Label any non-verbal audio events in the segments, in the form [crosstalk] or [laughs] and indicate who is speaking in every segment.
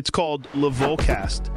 Speaker 1: It's called Levolcast.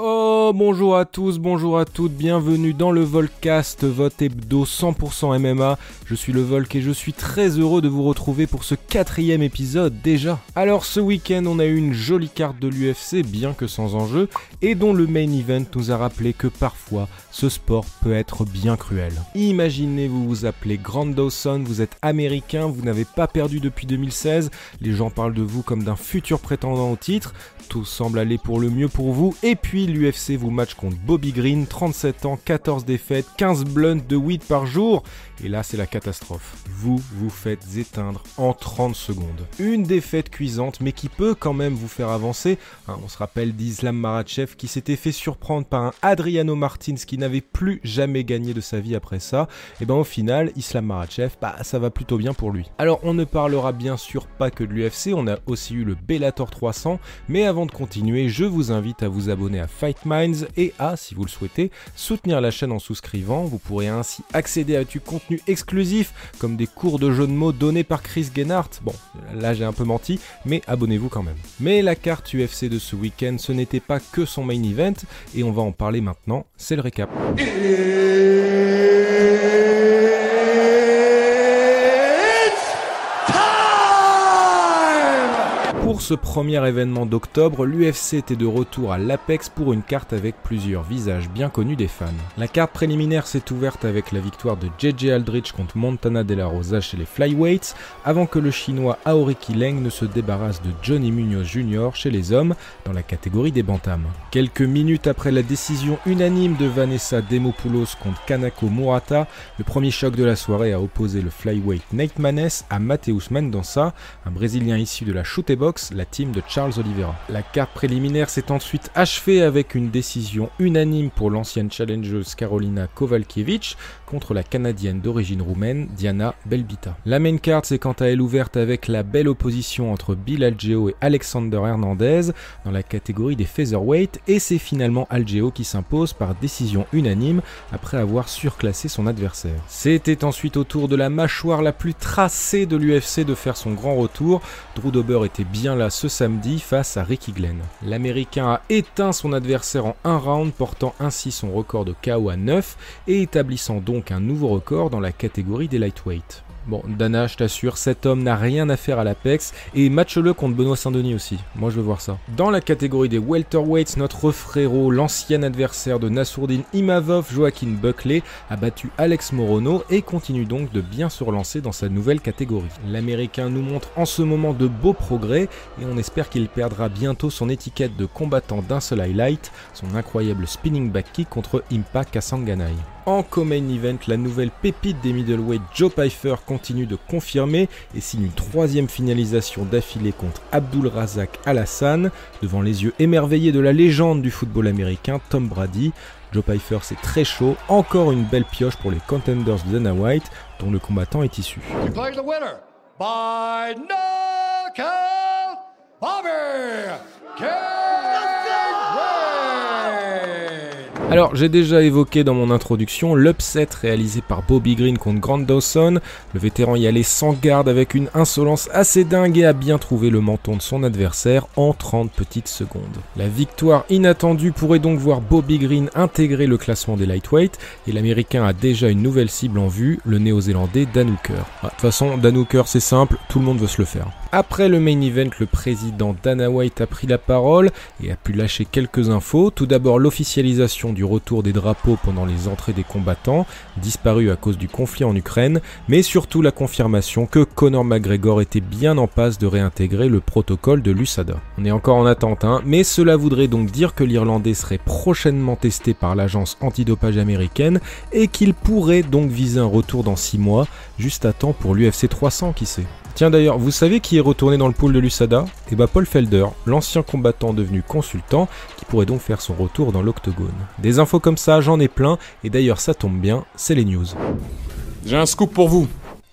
Speaker 2: Oh, bonjour à tous, bonjour à toutes, bienvenue dans le Volcast, votre hebdo 100% MMA. Je suis le Volk et je suis très heureux de vous retrouver pour ce quatrième épisode déjà. Alors ce week-end, on a eu une jolie carte de l'UFC, bien que sans enjeu, et dont le main event nous a rappelé que parfois, ce sport peut être bien cruel. Imaginez, vous vous appelez Grant Dawson, vous êtes américain, vous n'avez pas perdu depuis 2016, les gens parlent de vous comme d'un futur prétendant au titre, tout semble aller pour le mieux pour vous, et puis l'UFC vous match contre Bobby Green, 37 ans, 14 défaites, 15 blunts de weed par jour. Et là, c'est la catastrophe. Vous vous faites éteindre en 30 secondes. Une défaite cuisante, mais qui peut quand même vous faire avancer. Hein, on se rappelle d'Islam Marachev qui s'était fait surprendre par un Adriano Martins qui n'avait plus jamais gagné de sa vie après ça. Et ben au final, Islam Marachev, bah ça va plutôt bien pour lui. Alors on ne parlera bien sûr pas que de l'UFC, on a aussi eu le Bellator 300. Mais avant de continuer, je vous invite à vous abonner à Fight Minds et à, si vous le souhaitez, soutenir la chaîne en souscrivant. Vous pourrez ainsi accéder à du contenu exclusif, comme des cours de jeux de mots donnés par Chris Gennart. Bon, là j'ai un peu menti, mais abonnez-vous quand même. Mais la carte UFC de ce week-end, ce n'était pas que son main event, et on va en parler maintenant, c'est le récap. Ce premier événement d'octobre, l'UFC était de retour à l'Apex pour une carte avec plusieurs visages bien connus des fans. La carte préliminaire s'est ouverte avec la victoire de JJ Aldrich contre Montana De La Rosa chez les Flyweights, avant que le chinois Aoriki Leng ne se débarrasse de Johnny Munoz Jr. chez les hommes dans la catégorie des bantams. Quelques minutes après la décision unanime de Vanessa Demopoulos contre Kanako Murata, le premier choc de la soirée a opposé le Flyweight Nate Manes à Mateus Mendonça, un Brésilien issu de la shoot box la team de Charles Oliveira. La carte préliminaire s'est ensuite achevée avec une décision unanime pour l'ancienne challengeuse Carolina Kovalkiewicz contre la Canadienne d'origine roumaine Diana Belbita. La main card s'est quant à elle ouverte avec la belle opposition entre Bill Algeo et Alexander Hernandez dans la catégorie des featherweight et c'est finalement Algeo qui s'impose par décision unanime après avoir surclassé son adversaire. C'était ensuite au tour de la mâchoire la plus tracée de l'UFC de faire son grand retour. Drew Dober était bien là ce samedi face à Ricky Glenn. L'Américain a éteint son adversaire en un round, portant ainsi son record de KO à 9 et établissant donc un nouveau record dans la catégorie des lightweight. Bon, Dana, je t'assure, cet homme n'a rien à faire à l'Apex et match-le contre Benoît Saint-Denis aussi. Moi, je veux voir ça. Dans la catégorie des welterweights, notre frérot, l'ancien adversaire de Nassourdine Imavov, Joaquin Buckley, a battu Alex Morono et continue donc de bien se relancer dans sa nouvelle catégorie. L'Américain nous montre en ce moment de beaux progrès et on espère qu'il perdra bientôt son étiquette de combattant d'un seul highlight, son incroyable spinning back kick contre Impa Kasanganai. En co-main event, la nouvelle pépite des middleweight Joe Pfeiffer continue de confirmer et signe une troisième finalisation d'affilée contre Abdul Razak Alassane devant les yeux émerveillés de la légende du football américain Tom Brady. Joe Pfeiffer c'est très chaud, encore une belle pioche pour les contenders de Dana White dont le combattant est issu. Alors, j'ai déjà évoqué dans mon introduction l'upset réalisé par Bobby Green contre Grant Dawson. Le vétéran y allait sans garde avec une insolence assez dingue et a bien trouvé le menton de son adversaire en 30 petites secondes. La victoire inattendue pourrait donc voir Bobby Green intégrer le classement des lightweight et l'américain a déjà une nouvelle cible en vue, le néo-zélandais Dan Hooker. Ah, de toute façon, Dan Hooker c'est simple, tout le monde veut se le faire. Après le main event, le président Dana White a pris la parole et a pu lâcher quelques infos. Tout d'abord l'officialisation du retour des drapeaux pendant les entrées des combattants, disparus à cause du conflit en Ukraine, mais surtout la confirmation que Conor McGregor était bien en passe de réintégrer le protocole de l'USADA. On est encore en attente, hein, mais cela voudrait donc dire que l'Irlandais serait prochainement testé par l'agence antidopage américaine et qu'il pourrait donc viser un retour dans 6 mois, juste à temps pour l'UFC 300 qui sait. Tiens d'ailleurs, vous savez qui est retourné dans le pool de l'USADA Eh bah Paul Felder, l'ancien combattant devenu consultant, qui pourrait donc faire son retour dans l'octogone. Des infos comme ça, j'en ai plein, et d'ailleurs ça tombe bien, c'est les news.
Speaker 3: J'ai un scoop pour vous.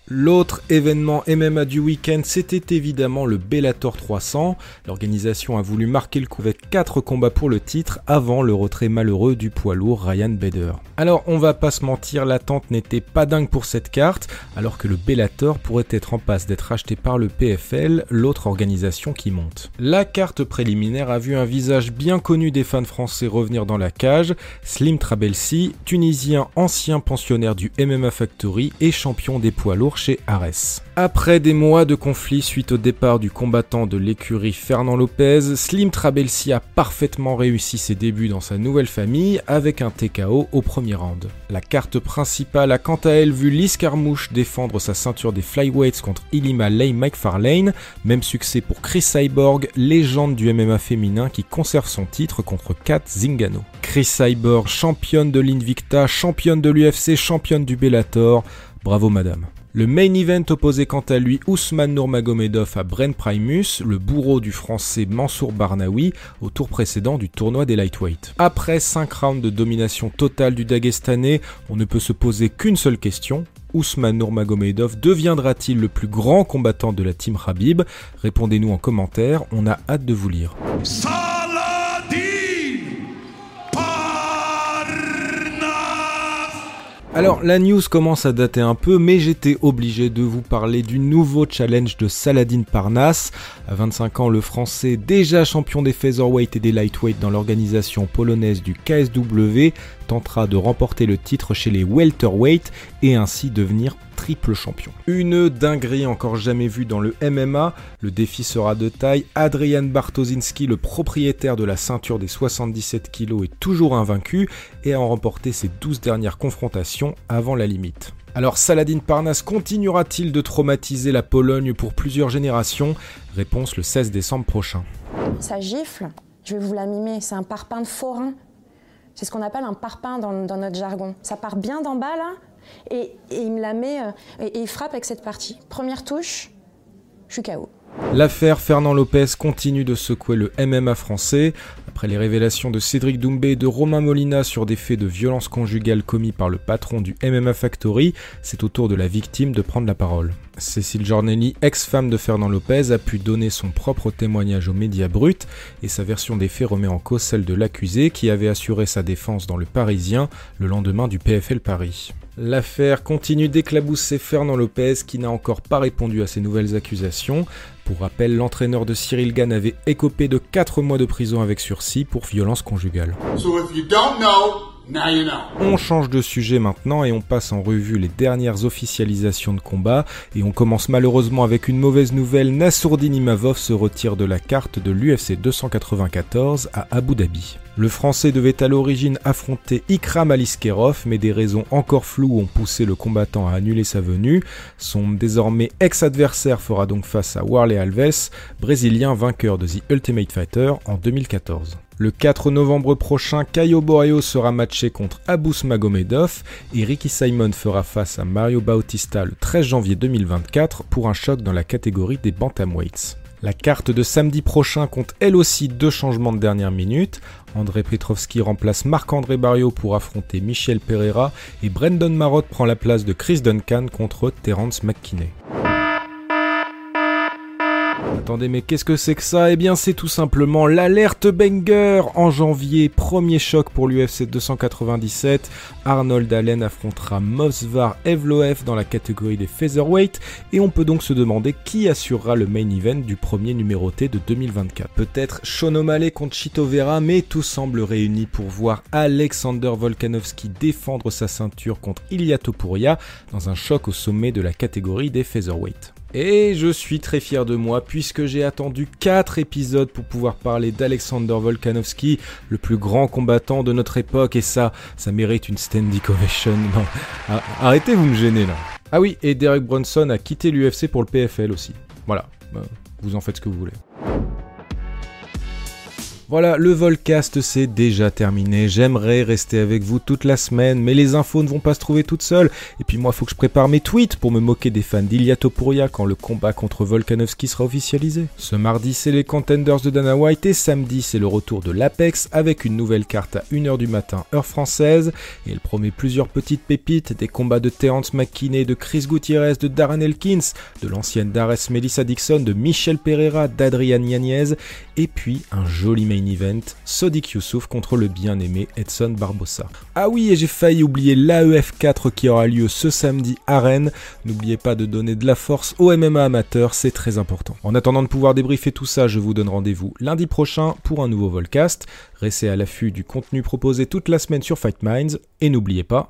Speaker 2: L'autre événement MMA du week-end, c'était évidemment le Bellator 300. L'organisation a voulu marquer le coup avec 4 combats pour le titre avant le retrait malheureux du poids lourd Ryan Bader. Alors on va pas se mentir, l'attente n'était pas dingue pour cette carte, alors que le Bellator pourrait être en passe d'être acheté par le PFL, l'autre organisation qui monte. La carte préliminaire a vu un visage bien connu des fans français revenir dans la cage, Slim Trabelsi, tunisien ancien pensionnaire du MMA Factory et champion des poids lourds Après des mois de conflit suite au départ du combattant de l'écurie Fernand Lopez, Slim Trabelsi a parfaitement réussi ses débuts dans sa nouvelle famille avec un TKO au premier round. La carte principale a quant à elle vu Liz Carmouche défendre sa ceinture des flyweights contre Ilima Lay McFarlane, même succès pour Chris Cyborg, légende du MMA féminin qui conserve son titre contre Kat Zingano. Chris Cyborg, championne de l'Invicta, championne de l'UFC, championne du Bellator, bravo madame. Le main event opposait quant à lui Ousmane Nourmagomedov à Bren Primus, le bourreau du français Mansour Barnaoui, au tour précédent du tournoi des lightweight. Après 5 rounds de domination totale du Dagestanais, on ne peut se poser qu'une seule question. Ousmane Nourmagomedov deviendra-t-il le plus grand combattant de la team Habib Répondez-nous en commentaire, on a hâte de vous lire. Alors la news commence à dater un peu, mais j'étais obligé de vous parler du nouveau challenge de Saladin Parnas. À 25 ans, le français, déjà champion des featherweight et des lightweight dans l'organisation polonaise du KSW, tentera de remporter le titre chez les welterweight et ainsi devenir triple champion. Une dinguerie encore jamais vue dans le MMA, le défi sera de taille, Adrian Bartoszynski, le propriétaire de la ceinture des 77 kg est toujours invaincu et a remporté ses 12 dernières confrontations avant la limite. Alors Saladin Parnas continuera-t-il de traumatiser la Pologne pour plusieurs générations? Réponse le 16 décembre prochain.
Speaker 3: Ça gifle, je vais vous la mimer, c'est un parpaing de forain. C'est ce qu'on appelle un parpaing dans, notre jargon. Ça part bien d'en bas là, et, il me la met, euh, et, il frappe avec cette partie. Première touche, je suis KO.
Speaker 2: L'affaire Fernand Lopez continue de secouer le MMA français. Après les révélations de Cédric Doumbé et de Romain Molina sur des faits de violence conjugale commis par le patron du MMA Factory, c'est au tour de la victime de prendre la parole. Cécile Giornelli, ex-femme de Fernand Lopez, a pu donner son propre témoignage aux médias bruts et sa version des faits remet en cause celle de l'accusé qui avait assuré sa défense dans le Parisien le lendemain du PFL Paris. L'affaire continue d'éclabousser Fernand Lopez qui n'a encore pas répondu à ces nouvelles accusations. Pour rappel, l'entraîneur de Cyril Gann avait écopé de 4 mois de prison avec sursis pour violence conjugale. On change de sujet maintenant et on passe en revue les dernières officialisations de combat et on commence malheureusement avec une mauvaise nouvelle, Nassourdin Imavov se retire de la carte de l'UFC 294 à Abu Dhabi. Le français devait à l'origine affronter Ikram Aliskerov mais des raisons encore floues ont poussé le combattant à annuler sa venue. Son désormais ex-adversaire fera donc face à Warley Alves, brésilien vainqueur de The Ultimate Fighter en 2014. Le 4 novembre prochain, Caio Borreo sera matché contre Abus Magomedov et Ricky Simon fera face à Mario Bautista le 13 janvier 2024 pour un choc dans la catégorie des bantamweights. La carte de samedi prochain compte elle aussi deux changements de dernière minute. André Petrovski remplace Marc-André Barrio pour affronter Michel Pereira et Brendan Marotte prend la place de Chris Duncan contre Terence McKinney. Attendez, mais qu'est-ce que c'est que ça? Eh bien, c'est tout simplement l'alerte banger En janvier, premier choc pour l'UFC 297. Arnold Allen affrontera Mosvar Evloev dans la catégorie des featherweight et on peut donc se demander qui assurera le main event du premier numéroté de 2024. Peut-être Sean O'Malley contre Chito Vera, mais tout semble réuni pour voir Alexander Volkanovski défendre sa ceinture contre Ilia Topuria dans un choc au sommet de la catégorie des featherweight. Et je suis très fier de moi puisque j'ai attendu 4 épisodes pour pouvoir parler d'Alexander Volkanovski, le plus grand combattant de notre époque, et ça, ça mérite une standing ovation. [laughs] Non, arrêtez, vous me gênez là. Ah oui, et Derek Brunson a quitté l'UFC pour le PFL aussi. Voilà, bah, vous en faites ce que vous voulez. Voilà, le Volcast c'est déjà terminé. J'aimerais rester avec vous toute la semaine, mais les infos ne vont pas se trouver toutes seules. Et puis moi, faut que je prépare mes tweets pour me moquer des fans d'Ilya Topuria quand le combat contre Volkanovski sera officialisé. Ce mardi, c'est les contenders de Dana White et samedi, c'est le retour de l'Apex avec une nouvelle carte à 1h du matin, heure française. Et elle promet plusieurs petites pépites, des combats de Terence McKinney, de Chris Gutierrez, de Darren Elkins, de l'ancienne Dares Melissa Dixon, de Michel Pereira, d'Adrian Yanez, et puis un joli main event, Sodik Youssouf contre le bien-aimé Edson Barbossa. Ah oui, et j'ai failli oublier l'AEF4 qui aura lieu ce samedi à Rennes. N'oubliez pas de donner de la force au MMA amateur, c'est très important. En attendant de pouvoir débriefer tout ça, je vous donne rendez-vous lundi prochain pour un nouveau Volcast. Restez à l'affût du contenu proposé toute la semaine sur Fight Minds et n'oubliez pas.